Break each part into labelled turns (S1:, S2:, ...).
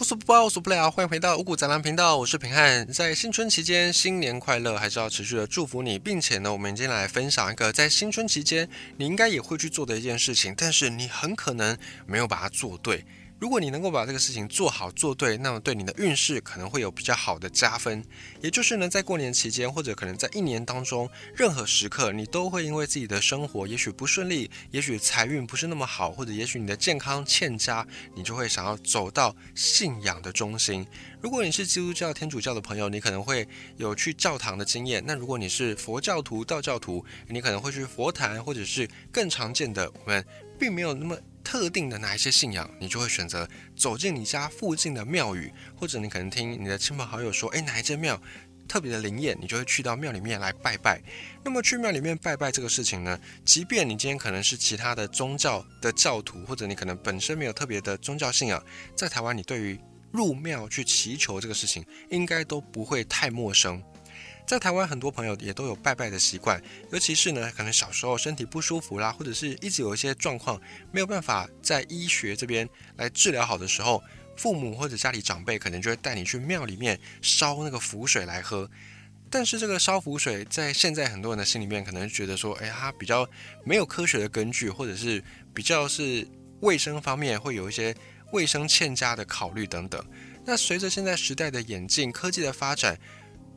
S1: 无所不包，无所不了。欢迎回到五谷杂粮频道，我是平汉。在新春期间，新年快乐，还是要持续的祝福你，并且呢，我们今天来分享一个在新春期间你应该也会去做的一件事情，但是你很可能没有把它做对。如果你能够把这个事情做好做对，那么对你的运势可能会有比较好的加分。也就是呢，在过年期间，或者可能在一年当中，任何时刻，你都会因为自己的生活也许不顺利，也许财运不是那么好，或者也许你的健康欠佳，你就会想要走到信仰的中心。如果你是基督教、天主教的朋友，你可能会有去教堂的经验；那如果你是佛教徒、道教徒，你可能会去佛坛，或者是更常见的，我们并没有那么。特定的哪一些信仰，你就会选择走进你家附近的庙宇，或者你可能听你的亲朋好友说，哎，哪一间庙特别的灵验，你就会去到庙里面来拜拜。那么去庙里面拜拜这个事情呢，即便你今天可能是其他的宗教的教徒，或者你可能本身没有特别的宗教信仰，在台湾你对于入庙去祈求这个事情，应该都不会太陌生。在台湾，很多朋友也都有拜拜的习惯，尤其是呢，可能小时候身体不舒服啦，或者是一直有一些状况没有办法在医学这边来治疗好的时候，父母或者家里长辈可能就会带你去庙里面烧那个符水来喝。但是这个烧符水，在现在很多人的心里面，可能觉得说，哎，它比较没有科学的根据，或者是比较是卫生方面会有一些卫生欠佳的考虑等等。那随着现在时代的演进，科技的发展。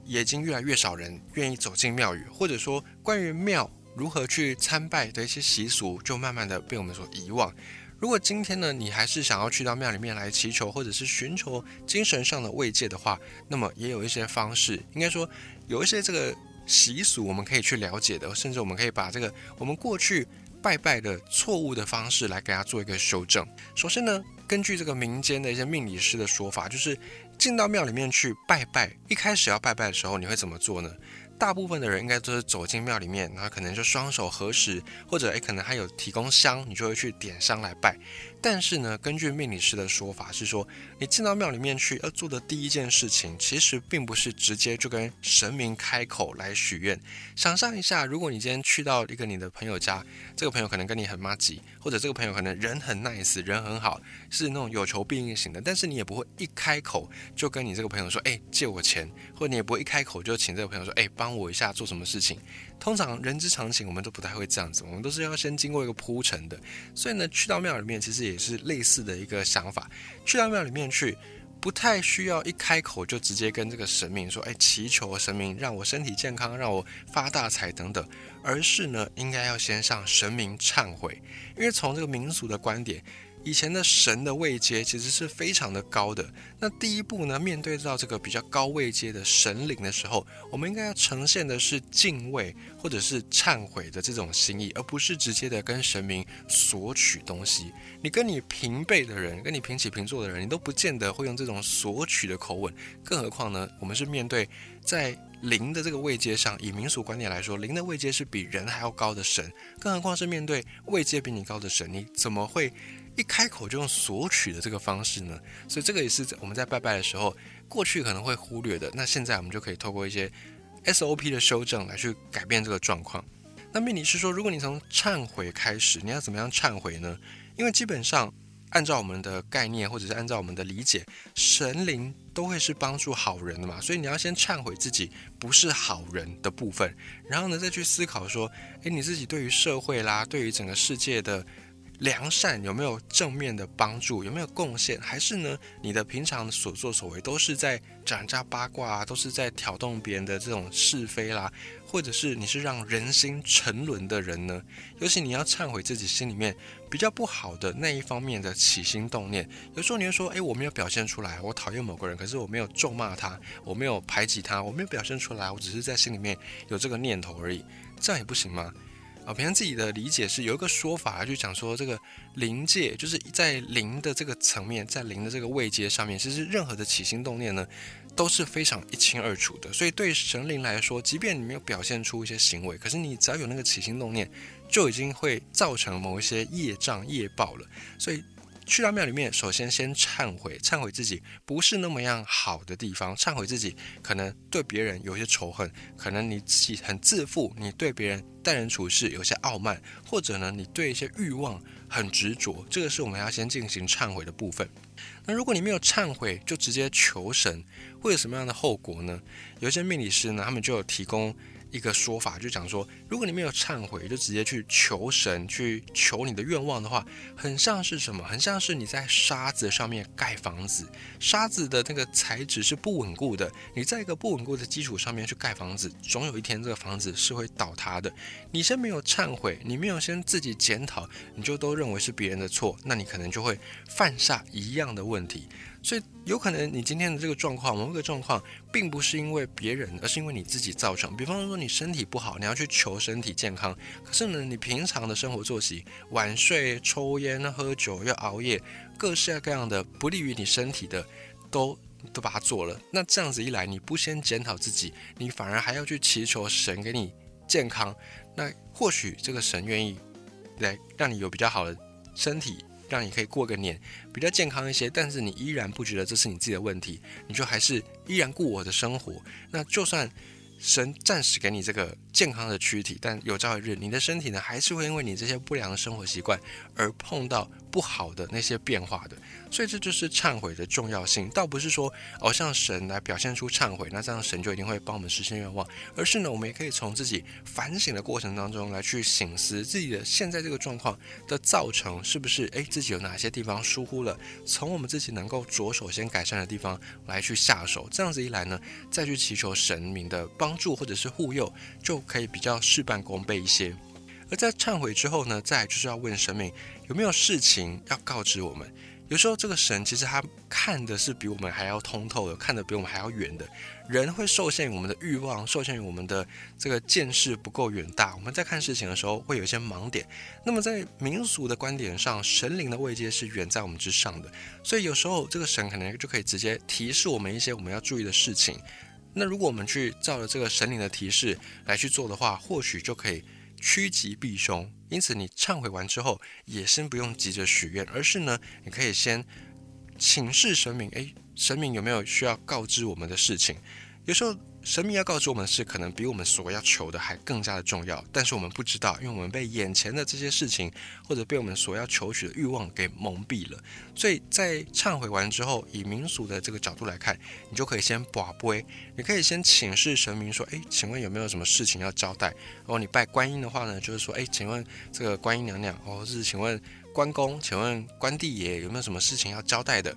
S1: 也已经越来越少人愿意走进庙宇，或者说关于庙如何去参拜的一些习俗，就慢慢的被我们所遗忘。如果今天呢，你还是想要去到庙里面来祈求，或者是寻求精神上的慰藉的话，那么也有一些方式，应该说有一些这个习俗我们可以去了解的，甚至我们可以把这个我们过去拜拜的错误的方式来给它做一个修正。首先呢，根据这个民间的一些命理师的说法，就是。进到庙里面去拜拜，一开始要拜拜的时候，你会怎么做呢？大部分的人应该都是走进庙里面，然后可能就双手合十，或者诶，可能还有提供香，你就会去点香来拜。但是呢，根据命理师的说法是说，你进到庙里面去要做的第一件事情，其实并不是直接就跟神明开口来许愿。想象一下，如果你今天去到一个你的朋友家，这个朋友可能跟你很妈吉，或者这个朋友可能人很 nice，人很好，是那种有求必应型的，但是你也不会一开口就跟你这个朋友说，哎，借我钱，或者你也不会一开口就请这个朋友说，哎，帮我一下做什么事情。通常人之常情，我们都不太会这样子，我们都是要先经过一个铺陈的。所以呢，去到庙里面，其实也也是类似的一个想法。去到庙里面去，不太需要一开口就直接跟这个神明说：“哎，祈求神明让我身体健康，让我发大财等等。”而是呢，应该要先向神明忏悔，因为从这个民俗的观点。以前的神的位阶其实是非常的高的。那第一步呢，面对到这个比较高位阶的神灵的时候，我们应该要呈现的是敬畏或者是忏悔的这种心意，而不是直接的跟神明索取东西。你跟你平辈的人，跟你平起平坐的人，你都不见得会用这种索取的口吻。更何况呢，我们是面对在灵的这个位阶上，以民俗观念来说，灵的位阶是比人还要高的神。更何况是面对位阶比你高的神，你怎么会？一开口就用索取的这个方式呢，所以这个也是我们在拜拜的时候，过去可能会忽略的。那现在我们就可以透过一些 SOP 的修正来去改变这个状况。那命理是说，如果你从忏悔开始，你要怎么样忏悔呢？因为基本上按照我们的概念，或者是按照我们的理解，神灵都会是帮助好人的嘛，所以你要先忏悔自己不是好人的部分，然后呢再去思考说，诶，你自己对于社会啦，对于整个世界的。良善有没有正面的帮助？有没有贡献？还是呢？你的平常所作所为都是在讲人家八卦啊，都是在挑动别人的这种是非啦，或者是你是让人心沉沦的人呢？尤其你要忏悔自己心里面比较不好的那一方面的起心动念。有时候你会说：“诶，我没有表现出来，我讨厌某个人，可是我没有咒骂他，我没有排挤他，我没有表现出来，我只是在心里面有这个念头而已，这样也不行吗？”啊，平常自己的理解是有一个说法，就讲说这个灵界就是在灵的这个层面，在灵的这个位阶上面，其实任何的起心动念呢都是非常一清二楚的。所以对神灵来说，即便你没有表现出一些行为，可是你只要有那个起心动念，就已经会造成某一些业障业报了。所以。去到庙里面，首先先忏悔，忏悔自己不是那么样好的地方，忏悔自己可能对别人有些仇恨，可能你自己很自负，你对别人待人处事有些傲慢，或者呢，你对一些欲望很执着，这个是我们要先进行忏悔的部分。那如果你没有忏悔，就直接求神，会有什么样的后果呢？有一些命理师呢，他们就有提供。一个说法就讲说，如果你没有忏悔，就直接去求神去求你的愿望的话，很像是什么？很像是你在沙子上面盖房子，沙子的那个材质是不稳固的。你在一个不稳固的基础上面去盖房子，总有一天这个房子是会倒塌的。你先没有忏悔，你没有先自己检讨，你就都认为是别人的错，那你可能就会犯下一样的问题。所以有可能你今天的这个状况，某个状况，并不是因为别人，而是因为你自己造成。比方说你身体不好，你要去求身体健康，可是呢，你平常的生活作息，晚睡、抽烟、喝酒、又熬夜，各式各样的不利于你身体的，都都把它做了。那这样子一来，你不先检讨自己，你反而还要去祈求神给你健康，那或许这个神愿意来让你有比较好的身体。让你可以过个年比较健康一些，但是你依然不觉得这是你自己的问题，你就还是依然过我的生活。那就算。神暂时给你这个健康的躯体，但有朝一日你的身体呢，还是会因为你这些不良的生活习惯而碰到不好的那些变化的。所以这就是忏悔的重要性，倒不是说哦向神来表现出忏悔，那这样神就一定会帮我们实现愿望，而是呢，我们也可以从自己反省的过程当中来去醒思自己的现在这个状况的造成是不是诶自己有哪些地方疏忽了，从我们自己能够着手先改善的地方来去下手，这样子一来呢，再去祈求神明的。帮助或者是护佑，就可以比较事半功倍一些。而在忏悔之后呢，再就是要问神明有没有事情要告知我们。有时候这个神其实他看的是比我们还要通透的，看的比我们还要远的。人会受限于我们的欲望，受限于我们的这个见识不够远大。我们在看事情的时候会有一些盲点。那么在民俗的观点上，神灵的位阶是远在我们之上的，所以有时候这个神可能就可以直接提示我们一些我们要注意的事情。那如果我们去照着这个神灵的提示来去做的话，或许就可以趋吉避凶。因此，你忏悔完之后，也先不用急着许愿，而是呢，你可以先请示神明，诶，神明有没有需要告知我们的事情？有时候。神明要告诉我们的事，可能比我们所要求的还更加的重要，但是我们不知道，因为我们被眼前的这些事情，或者被我们所要求取的欲望给蒙蔽了。所以在忏悔完之后，以民俗的这个角度来看，你就可以先把杯，你可以先请示神明说：“诶，请问有没有什么事情要交代？”哦，你拜观音的话呢，就是说：“诶，请问这个观音娘娘，或是请问关公，请问关帝爷有没有什么事情要交代的？”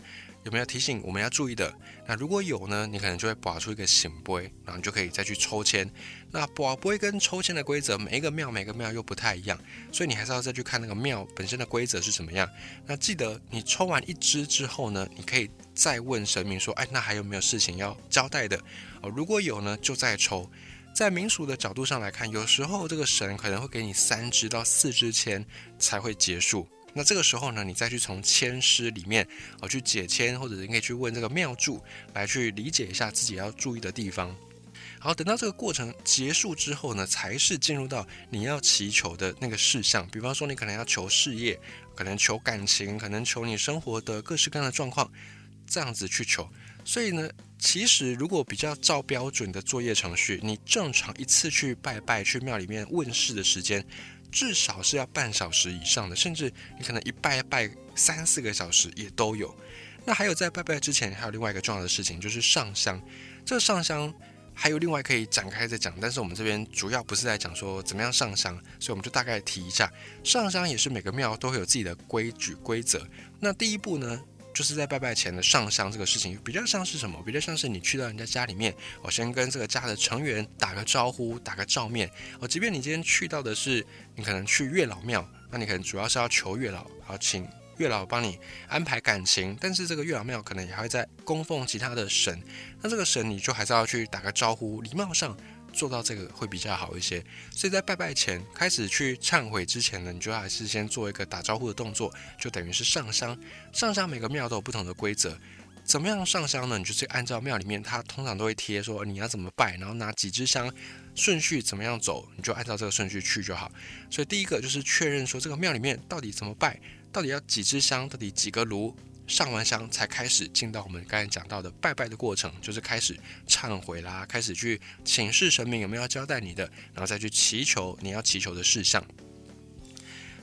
S1: 有没有提醒我们要注意的？那如果有呢，你可能就会拔出一个醒杯，然后你就可以再去抽签。那拔杯跟抽签的规则，每一个庙每个庙又不太一样，所以你还是要再去看那个庙本身的规则是怎么样。那记得你抽完一支之后呢，你可以再问神明说：“哎，那还有没有事情要交代的？”哦，如果有呢，就再抽。在民俗的角度上来看，有时候这个神可能会给你三支到四支签才会结束。那这个时候呢，你再去从签诗里面哦去解签，或者你可以去问这个庙祝来去理解一下自己要注意的地方。好，等到这个过程结束之后呢，才是进入到你要祈求的那个事项。比方说，你可能要求事业，可能求感情，可能求你生活的各式各样的状况，这样子去求。所以呢，其实如果比较照标准的作业程序，你正常一次去拜拜去庙里面问事的时间。至少是要半小时以上的，甚至你可能一拜拜三四个小时也都有。那还有在拜拜之前，还有另外一个重要的事情，就是上香。这个上香还有另外可以展开再讲，但是我们这边主要不是在讲说怎么样上香，所以我们就大概提一下，上香也是每个庙都会有自己的规矩规则。那第一步呢？就是在拜拜前的上香这个事情，比较像是什么？比较像是你去到人家家里面，我先跟这个家的成员打个招呼，打个照面。哦，即便你今天去到的是你可能去月老庙，那你可能主要是要求月老，然后请月老帮你安排感情。但是这个月老庙可能也还会在供奉其他的神，那这个神你就还是要去打个招呼，礼貌上。做到这个会比较好一些，所以在拜拜前开始去忏悔之前呢，你就还是先做一个打招呼的动作，就等于是上香。上香每个庙都有不同的规则，怎么样上香呢？你就是按照庙里面，它通常都会贴说你要怎么拜，然后拿几支香，顺序怎么样走，你就按照这个顺序去就好。所以第一个就是确认说这个庙里面到底怎么拜，到底要几支香，到底几个炉。上完香才开始进到我们刚才讲到的拜拜的过程，就是开始忏悔啦，开始去请示神明有没有要交代你的，然后再去祈求你要祈求的事项。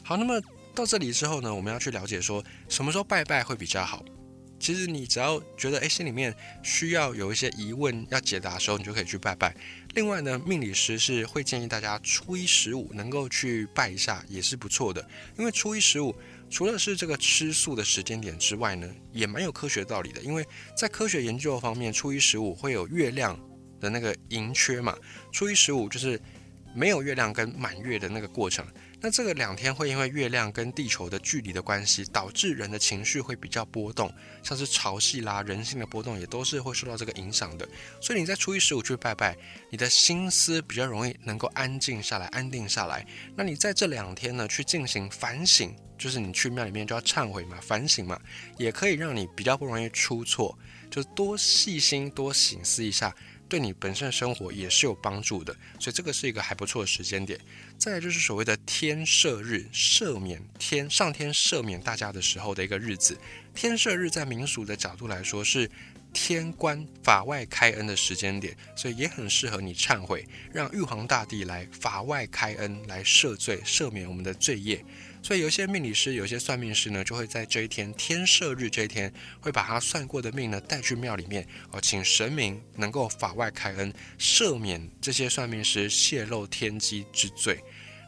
S1: 好，那么到这里之后呢，我们要去了解说什么时候拜拜会比较好。其实你只要觉得哎心里面需要有一些疑问要解答的时候，你就可以去拜拜。另外呢，命理师是会建议大家初一十五能够去拜一下，也是不错的。因为初一十五除了是这个吃素的时间点之外呢，也蛮有科学道理的。因为在科学研究方面，初一十五会有月亮的那个盈缺嘛，初一十五就是没有月亮跟满月的那个过程。那这个两天会因为月亮跟地球的距离的关系，导致人的情绪会比较波动，像是潮汐啦、人性的波动也都是会受到这个影响的。所以你在初一十五去拜拜，你的心思比较容易能够安静下来、安定下来。那你在这两天呢去进行反省，就是你去庙里面就要忏悔嘛、反省嘛，也可以让你比较不容易出错，就多细心、多醒思一下。对你本身的生活也是有帮助的，所以这个是一个还不错的时间点。再来就是所谓的天赦日，赦免天上天赦免大家的时候的一个日子。天赦日在民俗的角度来说是天官法外开恩的时间点，所以也很适合你忏悔，让玉皇大帝来法外开恩，来赦罪赦免我们的罪业。所以有些命理师、有些算命师呢，就会在这一天天赦日这一天，会把他算过的命呢带去庙里面哦，请神明能够法外开恩，赦免这些算命师泄露天机之罪。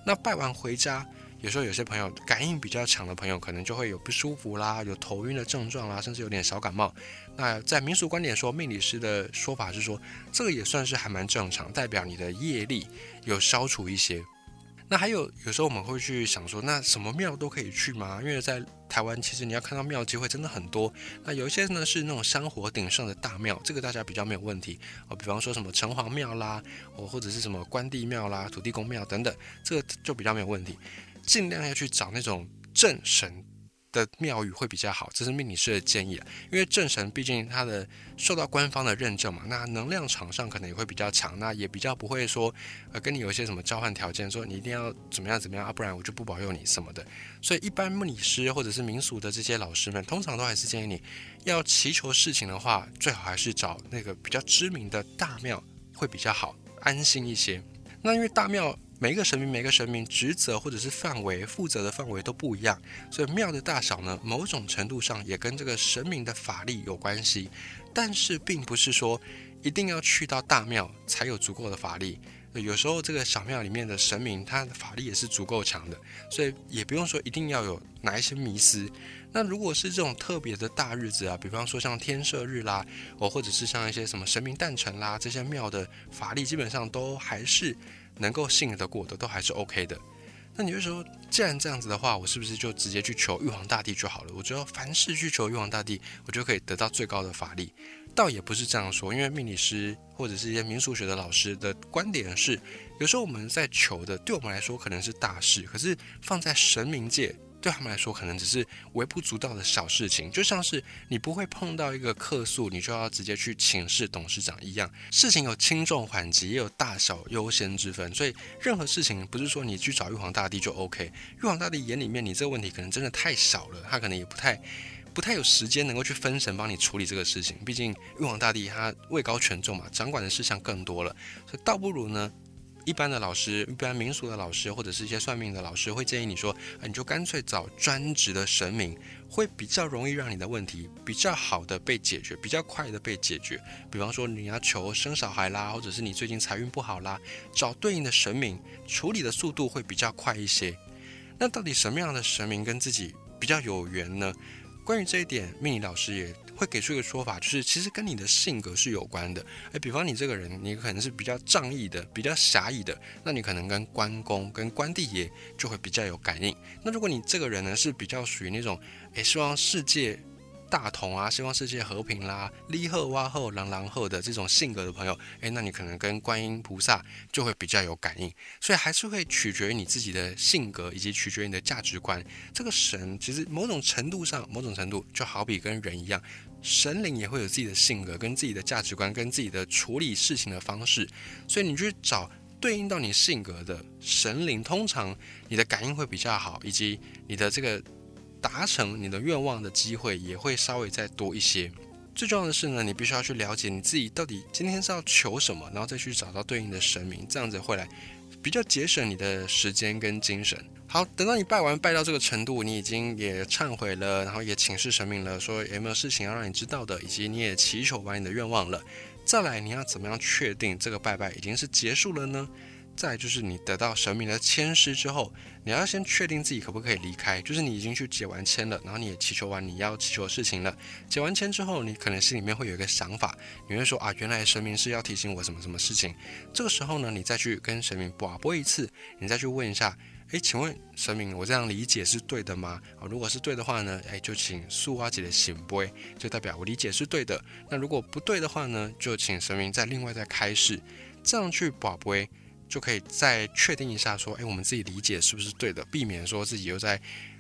S1: 那拜完回家，有时候有些朋友感应比较强的朋友，可能就会有不舒服啦，有头晕的症状啦，甚至有点小感冒。那在民俗观点说，命理师的说法是说，这个也算是还蛮正常，代表你的业力有消除一些。那还有，有时候我们会去想说，那什么庙都可以去吗？因为在台湾，其实你要看到庙机会真的很多。那有一些呢是那种香火鼎盛的大庙，这个大家比较没有问题哦。比方说什么城隍庙啦，哦或者是什么关帝庙啦、土地公庙等等，这个就比较没有问题。尽量要去找那种正神。的庙宇会比较好，这是命理师的建议。因为正神毕竟他的受到官方的认证嘛，那能量场上可能也会比较强，那也比较不会说呃跟你有一些什么交换条件，说你一定要怎么样怎么样啊，不然我就不保佑你什么的。所以一般命理师或者是民俗的这些老师们，通常都还是建议你要祈求事情的话，最好还是找那个比较知名的大庙会比较好，安心一些。那因为大庙。每一个神明，每个神明职责或者是范围负责的范围都不一样，所以庙的大小呢，某种程度上也跟这个神明的法力有关系。但是并不是说一定要去到大庙才有足够的法力，有时候这个小庙里面的神明，他的法力也是足够强的，所以也不用说一定要有哪一些迷思。那如果是这种特别的大日子啊，比方说像天赦日啦，哦，或者是像一些什么神明诞辰啦，这些庙的法力基本上都还是。能够信得过的都还是 OK 的。那你就说，既然这样子的话，我是不是就直接去求玉皇大帝就好了？我觉得凡事去求玉皇大帝，我就可以得到最高的法力。倒也不是这样说，因为命理师或者是一些民俗学的老师的观点是，有时候我们在求的，对我们来说可能是大事，可是放在神明界。对他们来说，可能只是微不足道的小事情，就像是你不会碰到一个客诉，你就要直接去请示董事长一样。事情有轻重缓急，也有大小优先之分，所以任何事情不是说你去找玉皇大帝就 OK。玉皇大帝眼里面，你这个问题可能真的太小了，他可能也不太不太有时间能够去分神帮你处理这个事情。毕竟玉皇大帝他位高权重嘛，掌管的事项更多了，倒不如呢。一般的老师，一般民俗的老师，或者是一些算命的老师，会建议你说，你就干脆找专职的神明，会比较容易让你的问题比较好的被解决，比较快的被解决。比方说你要求生小孩啦，或者是你最近财运不好啦，找对应的神明，处理的速度会比较快一些。那到底什么样的神明跟自己比较有缘呢？关于这一点，命理老师也。会给出一个说法，就是其实跟你的性格是有关的。诶，比方你这个人，你可能是比较仗义的，比较侠义的，那你可能跟关公、跟关帝爷就会比较有感应。那如果你这个人呢，是比较属于那种，诶，希望世界。大同啊，希望世界和平啦，立贺哇后朗朗后的这种性格的朋友，诶，那你可能跟观音菩萨就会比较有感应，所以还是会取决于你自己的性格，以及取决于你的价值观。这个神其实某种程度上，某种程度就好比跟人一样，神灵也会有自己的性格、跟自己的价值观、跟自己的处理事情的方式，所以你去找对应到你性格的神灵，通常你的感应会比较好，以及你的这个。达成你的愿望的机会也会稍微再多一些。最重要的是呢，你必须要去了解你自己到底今天是要求什么，然后再去找到对应的神明，这样子会来比较节省你的时间跟精神。好，等到你拜完拜到这个程度，你已经也忏悔了，然后也请示神明了，说有没有事情要让你知道的，以及你也祈求完你的愿望了。再来，你要怎么样确定这个拜拜已经是结束了呢？再就是你得到神明的签诗之后，你要先确定自己可不可以离开。就是你已经去解完签了，然后你也祈求完你要祈求的事情了。解完签之后，你可能心里面会有一个想法，你会说啊，原来神明是要提醒我什么什么事情。这个时候呢，你再去跟神明广播一次，你再去问一下，诶，请问神明，我这样理解是对的吗？啊，如果是对的话呢，诶，就请素花姐的醒杯，就代表我理解是对的。那如果不对的话呢，就请神明再另外再开示，这样去广杯。就可以再确定一下，说，哎，我们自己理解是不是对的，避免说自己又在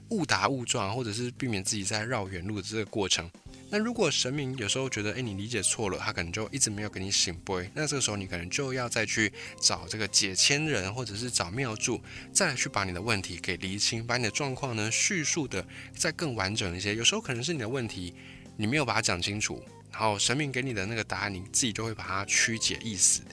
S1: 误打误撞，或者是避免自己在绕远路的这个过程。那如果神明有时候觉得，哎，你理解错了，他可能就一直没有给你醒杯，那这个时候你可能就要再去找这个解签人，或者是找庙祝，再来去把你的问题给厘清，把你的状况呢叙述的再更完整一些。有时候可能是你的问题，你没有把它讲清楚，然后神明给你的那个答案，你自己就会把它曲解意思。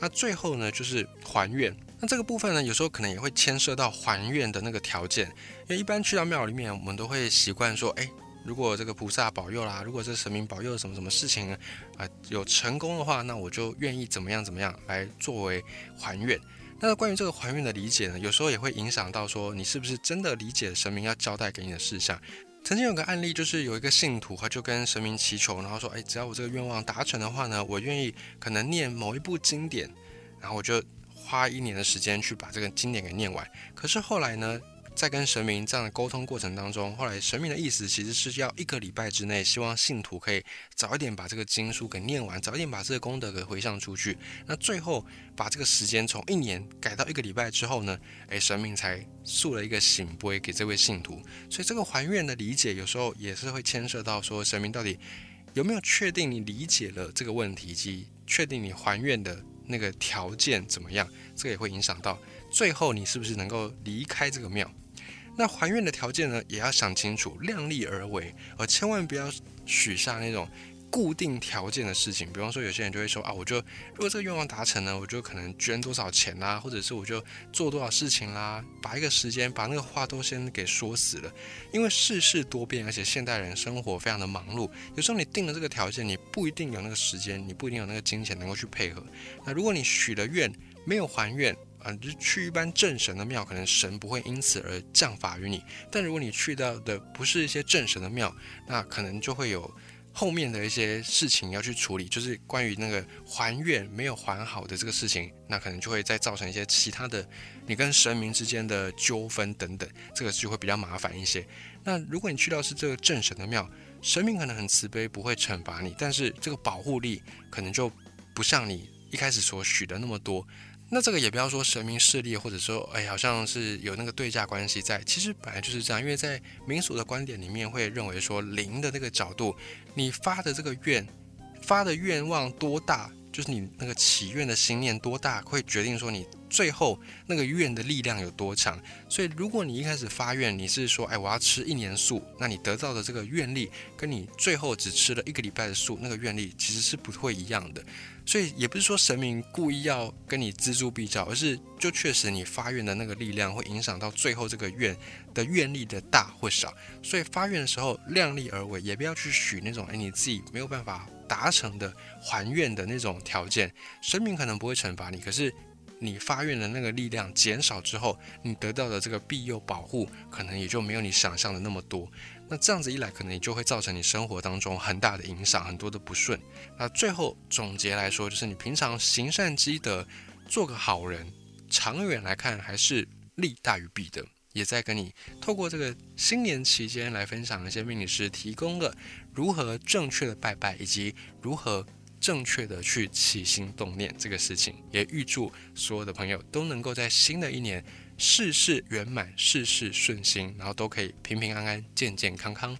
S1: 那最后呢，就是还愿。那这个部分呢，有时候可能也会牵涉到还愿的那个条件。因为一般去到庙里面，我们都会习惯说，哎，如果这个菩萨保佑啦，如果这神明保佑什么什么事情啊有成功的话，那我就愿意怎么样怎么样来作为还愿。那关于这个还愿的理解呢，有时候也会影响到说，你是不是真的理解神明要交代给你的事项。曾经有个案例，就是有一个信徒，他就跟神明祈求，然后说：“哎，只要我这个愿望达成的话呢，我愿意可能念某一部经典，然后我就花一年的时间去把这个经典给念完。”可是后来呢？在跟神明这样的沟通过程当中，后来神明的意思其实是要一个礼拜之内，希望信徒可以早一点把这个经书给念完，早一点把这个功德给回向出去。那最后把这个时间从一年改到一个礼拜之后呢，诶，神明才塑了一个醒杯给这位信徒。所以这个还愿的理解，有时候也是会牵涉到说神明到底有没有确定你理解了这个问题，以及确定你还愿的那个条件怎么样，这个也会影响到最后你是不是能够离开这个庙。那还愿的条件呢，也要想清楚，量力而为，而千万不要许下那种固定条件的事情。比方说，有些人就会说啊，我就如果这个愿望达成呢，我就可能捐多少钱啦，或者是我就做多少事情啦，把一个时间把那个话都先给说死了。因为世事多变，而且现代人生活非常的忙碌，有时候你定了这个条件，你不一定有那个时间，你不一定有那个金钱能够去配合。那如果你许了愿没有还愿，就去一般正神的庙，可能神不会因此而降法于你。但如果你去到的不是一些正神的庙，那可能就会有后面的一些事情要去处理，就是关于那个还愿没有还好的这个事情，那可能就会再造成一些其他的你跟神明之间的纠纷等等，这个就会比较麻烦一些。那如果你去到是这个正神的庙，神明可能很慈悲，不会惩罚你，但是这个保护力可能就不像你一开始所许的那么多。那这个也不要说神明势力，或者说，哎，好像是有那个对价关系在。其实本来就是这样，因为在民俗的观点里面，会认为说灵的那个角度，你发的这个愿，发的愿望多大，就是你那个祈愿的心念多大，会决定说你。最后那个愿的力量有多强？所以如果你一开始发愿，你是说，哎，我要吃一年素，那你得到的这个愿力，跟你最后只吃了一个礼拜的素，那个愿力其实是不会一样的。所以也不是说神明故意要跟你锱铢必较，而是就确实你发愿的那个力量会影响到最后这个愿的愿力的大或少。所以发愿的时候量力而为，也不要去许那种哎你自己没有办法达成的还愿的那种条件。神明可能不会惩罚你，可是。你发愿的那个力量减少之后，你得到的这个庇佑保护，可能也就没有你想象的那么多。那这样子一来，可能也就会造成你生活当中很大的影响，很多的不顺。那最后总结来说，就是你平常行善积德，做个好人，长远来看还是利大于弊的。也在跟你透过这个新年期间来分享一些命理师提供的如何正确的拜拜，以及如何。正确的去起心动念这个事情，也预祝所有的朋友都能够在新的一年事事圆满，事事顺心，然后都可以平平安安、健健康康。